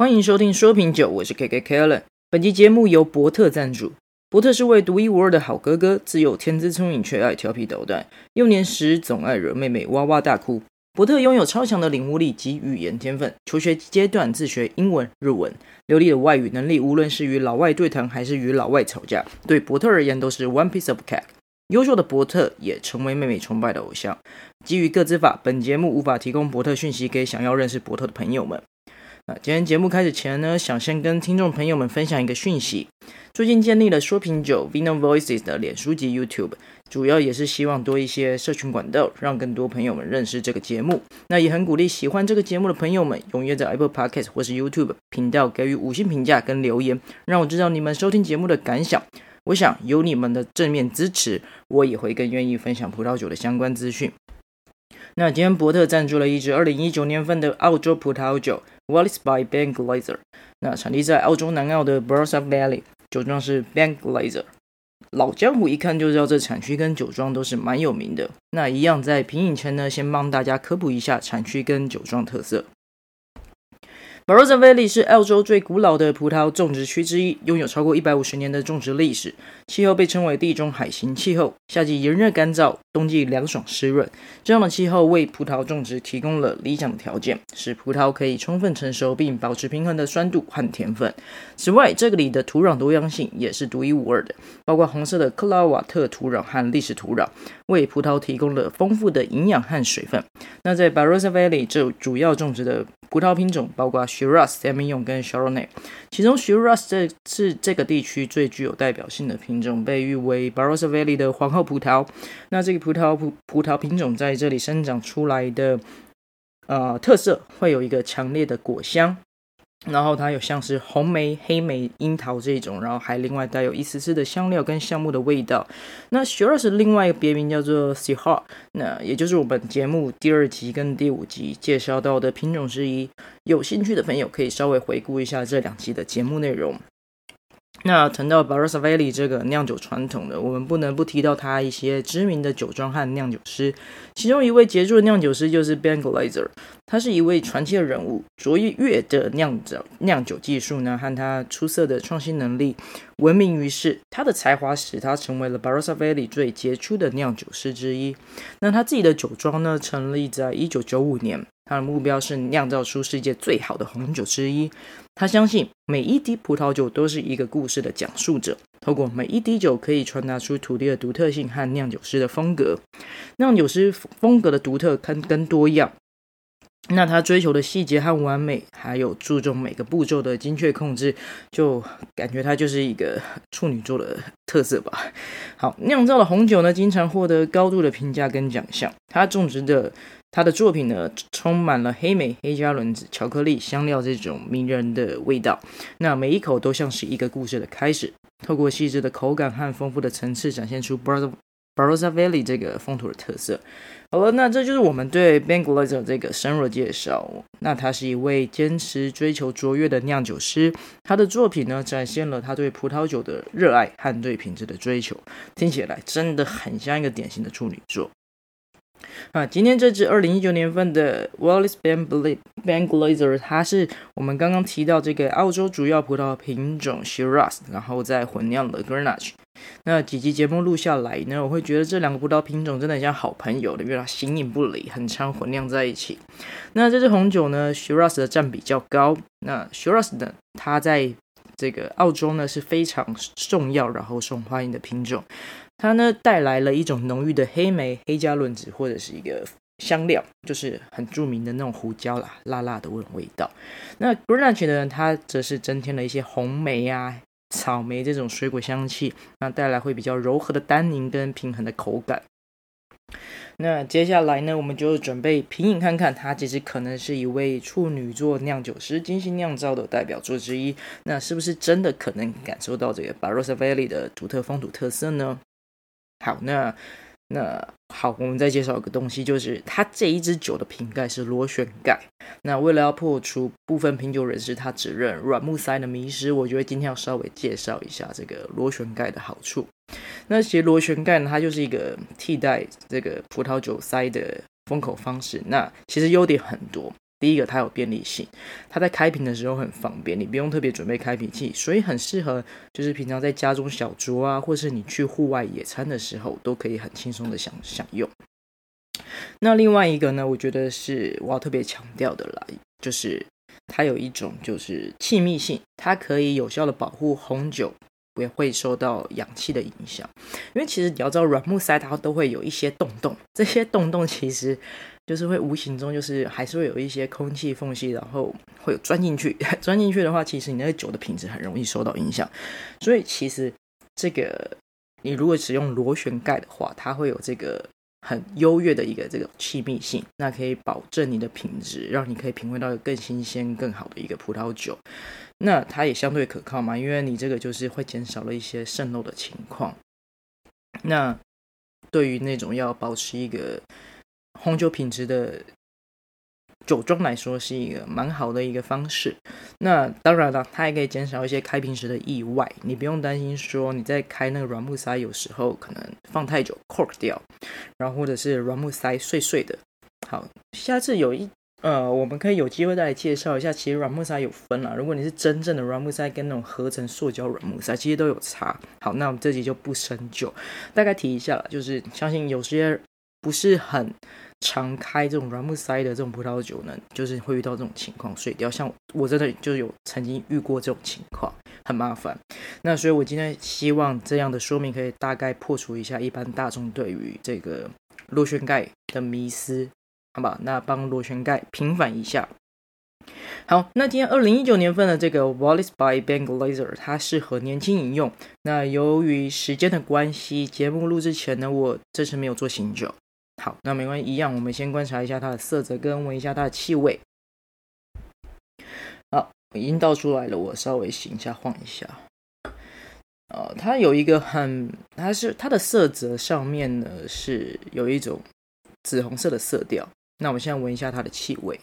欢迎收听说品酒，我是 KK Kellen。本期节目由伯特赞助。伯特是位独一无二的好哥哥，自幼天资聪颖却爱调皮捣蛋，幼年时总爱惹妹妹哇哇大哭。伯特拥有超强的领悟力及语言天分，求学阶段自学英文、日文，流利的外语能力，无论是与老外对谈还是与老外吵架，对伯特而言都是 one piece of cake。优秀的伯特也成为妹妹崇拜的偶像。基于个资法，本节目无法提供伯特讯息给想要认识伯特的朋友们。今天节目开始前呢，想先跟听众朋友们分享一个讯息。最近建立了说品酒 Vino Voices 的脸书及 YouTube，主要也是希望多一些社群管道，让更多朋友们认识这个节目。那也很鼓励喜欢这个节目的朋友们，踊跃在 Apple Podcast 或是 YouTube 频道给予五星评价跟留言，让我知道你们收听节目的感想。我想有你们的正面支持，我也会更愿意分享葡萄酒的相关资讯。那今天伯特赞助了一支二零一九年份的澳洲葡萄酒。Wallace by b a n k l a s e r 那产地在澳洲南澳的 Barossa Valley，酒庄是 b a n k l a s e r。老江湖一看就知道这产区跟酒庄都是蛮有名的。那一样在品饮前呢，先帮大家科普一下产区跟酒庄特色。Barossa Valley 是澳洲最古老的葡萄种植区之一，拥有超过一百五十年的种植历史。气候被称为地中海型气候，夏季炎热干燥，冬季凉爽湿润。这样的气候为葡萄种植提供了理想的条件，使葡萄可以充分成熟并保持平衡的酸度和甜分。此外，这个里的土壤多样性也是独一无二的，包括红色的克拉瓦特土壤和历史土壤，为葡萄提供了丰富的营养和水分。那在 Barossa Valley 这主要种植的葡萄品种包括 Shiraz、Semillon 跟 Chardonnay，其中 Shiraz 这是这个地区最具有代表性的品种，被誉为 Barossa Valley 的皇后葡萄。那这个葡萄葡葡萄品种在这里生长出来的，呃，特色会有一个强烈的果香。然后它有像是红梅、黑莓、樱桃这种，然后还另外带有一丝丝的香料跟橡木的味道。那 Shiraz 另外一个别名叫做 Syrah，那也就是我们节目第二集跟第五集介绍到的品种之一。有兴趣的朋友可以稍微回顾一下这两集的节目内容。那谈到 Barossa Valley 这个酿酒传统的，我们不能不提到它一些知名的酒庄和酿酒师，其中一位杰出的酿酒师就是 Ben Glaser，他是一位传奇的人物，卓越的酿酒酿酒技术呢，和他出色的创新能力闻名于世。他的才华使他成为了 Barossa Valley 最杰出的酿酒师之一。那他自己的酒庄呢，成立在一九九五年。他的目标是酿造出世界最好的红酒之一。他相信每一滴葡萄酒都是一个故事的讲述者，透过每一滴酒可以传达出土地的独特性和酿酒师的风格。酿酒师风格的独特跟跟多样，那他追求的细节和完美，还有注重每个步骤的精确控制，就感觉他就是一个处女座的特色吧。好，酿造的红酒呢，经常获得高度的评价跟奖项。他种植的。他的作品呢，充满了黑莓、黑加仑子、巧克力、香料这种迷人的味道。那每一口都像是一个故事的开始，透过细致的口感和丰富的层次，展现出 Barossa Valley 这个风土的特色。好了，那这就是我们对 Ben Glazer 这个深入的介绍。那他是一位坚持追求卓越的酿酒师，他的作品呢，展现了他对葡萄酒的热爱和对品质的追求。听起来真的很像一个典型的处女座。啊，今天这支二零一九年份的 Wallace Ben Ben Glaser，它是我们刚刚提到这个澳洲主要葡萄品种 Shiraz，然后再混酿的 Grenache。那几集节目录下来呢，我会觉得这两个葡萄品种真的很像好朋友的，因为它形影不离，很常混酿在一起。那这支红酒呢，Shiraz 的占比较高。那 Shiraz 呢，它在这个澳洲呢是非常重要，然后受欢迎的品种。它呢带来了一种浓郁的黑莓、黑加仑子或者是一个香料，就是很著名的那种胡椒啦，辣辣的味味道。那 Grenache 呢，它则是增添了一些红莓啊、草莓这种水果香气，那带来会比较柔和的单宁跟平衡的口感。那接下来呢，我们就准备品饮看看，它其实可能是一位处女座酿酒师精心酿造的代表作之一。那是不是真的可能感受到这个 Barossa Valley 的独特风土特色呢？好，那那好，我们再介绍一个东西，就是它这一支酒的瓶盖是螺旋盖。那为了要破除部分品酒人士他只认软木塞的迷失，我觉得今天要稍微介绍一下这个螺旋盖的好处。那其实螺旋盖呢，它就是一个替代这个葡萄酒塞的封口方式。那其实优点很多。第一个，它有便利性，它在开瓶的时候很方便，你不用特别准备开瓶器，所以很适合就是平常在家中小酌啊，或是你去户外野餐的时候，都可以很轻松的享享用。那另外一个呢，我觉得是我要特别强调的啦，就是它有一种就是气密性，它可以有效的保护红酒。也会受到氧气的影响，因为其实你要知道，软木塞它都会有一些洞洞，这些洞洞其实就是会无形中就是还是会有一些空气缝隙，然后会有钻进去，钻进去的话，其实你那个酒的品质很容易受到影响。所以其实这个你如果使用螺旋盖的话，它会有这个。很优越的一个这个气密性，那可以保证你的品质，让你可以品味到更新鲜、更好的一个葡萄酒。那它也相对可靠嘛，因为你这个就是会减少了一些渗漏的情况。那对于那种要保持一个红酒品质的。酒庄来说是一个蛮好的一个方式。那当然了，它也可以减少一些开瓶时的意外。你不用担心说你在开那个软木塞，有时候可能放太久 cork 掉，然后或者是软木塞碎碎的。好，下次有一呃，我们可以有机会再来介绍一下。其实软木塞有分啦，如果你是真正的软木塞跟那种合成塑胶软木塞，其实都有差。好，那我们这集就不深究，大概提一下了，就是相信有些不是很。常开这种软木塞的这种葡萄酒呢，就是会遇到这种情况碎掉。像我真的就有曾经遇过这种情况，很麻烦。那所以我今天希望这样的说明可以大概破除一下一般大众对于这个螺旋盖的迷思，好吧？那帮螺旋盖平反一下。好，那今天二零一九年份的这个 Wallace by Banglaiser 它适合年轻饮用。那由于时间的关系，节目录制前呢，我这次没有做醒酒。好，那没关系，一样，我们先观察一下它的色泽，跟闻一下它的气味。好，已经倒出来了，我稍微醒一下，晃一下。呃，它有一个很，它是它的色泽上面呢是有一种紫红色的色调。那我们现在闻一下它的气味。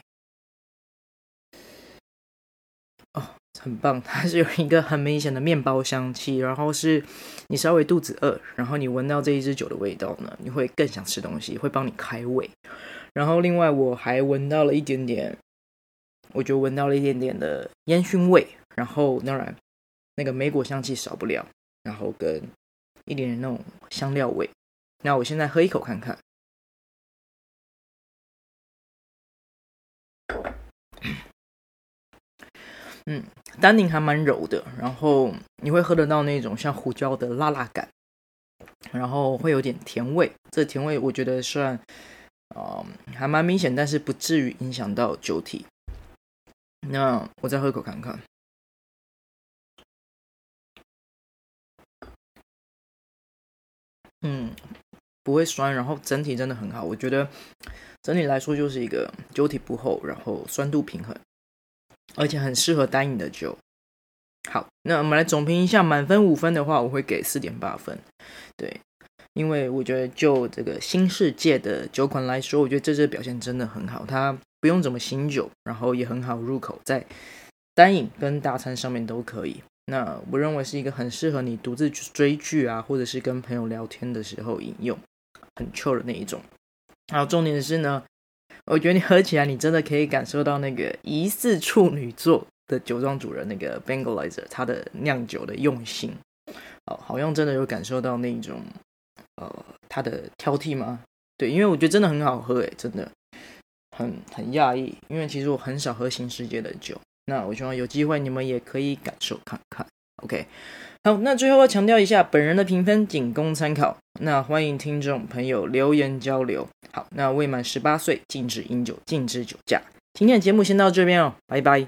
很棒，它是有一个很明显的面包香气，然后是你稍微肚子饿，然后你闻到这一支酒的味道呢，你会更想吃东西，会帮你开胃。然后另外我还闻到了一点点，我就闻到了一点点的烟熏味，然后当然那个莓果香气少不了，然后跟一点点那种香料味。那我现在喝一口看看。嗯，单宁还蛮柔的，然后你会喝得到那种像胡椒的辣辣感，然后会有点甜味。这甜味我觉得算，嗯，还蛮明显，但是不至于影响到酒体。那我再喝一口看看。嗯，不会酸，然后整体真的很好。我觉得整体来说就是一个酒体不厚，然后酸度平衡。而且很适合单饮的酒。好，那我们来总评一下，满分五分的话，我会给四点八分。对，因为我觉得就这个新世界的酒款来说，我觉得这支表现真的很好。它不用怎么醒酒，然后也很好入口，在单饮跟大餐上面都可以。那我认为是一个很适合你独自去追剧啊，或者是跟朋友聊天的时候饮用，很 chill 的那一种。然后重点是呢。我觉得你喝起来，你真的可以感受到那个疑似处女座的酒庄主人那个 Bangelizer 他的酿酒的用心，哦，好像真的有感受到那种，呃，他的挑剔吗？对，因为我觉得真的很好喝，诶，真的很很讶异，因为其实我很少喝新世界的酒，那我希望有机会你们也可以感受看看，OK。好，那最后要强调一下，本人的评分仅供参考。那欢迎听众朋友留言交流。好，那未满十八岁禁止饮酒，禁止酒驾。今天的节目先到这边哦，拜拜。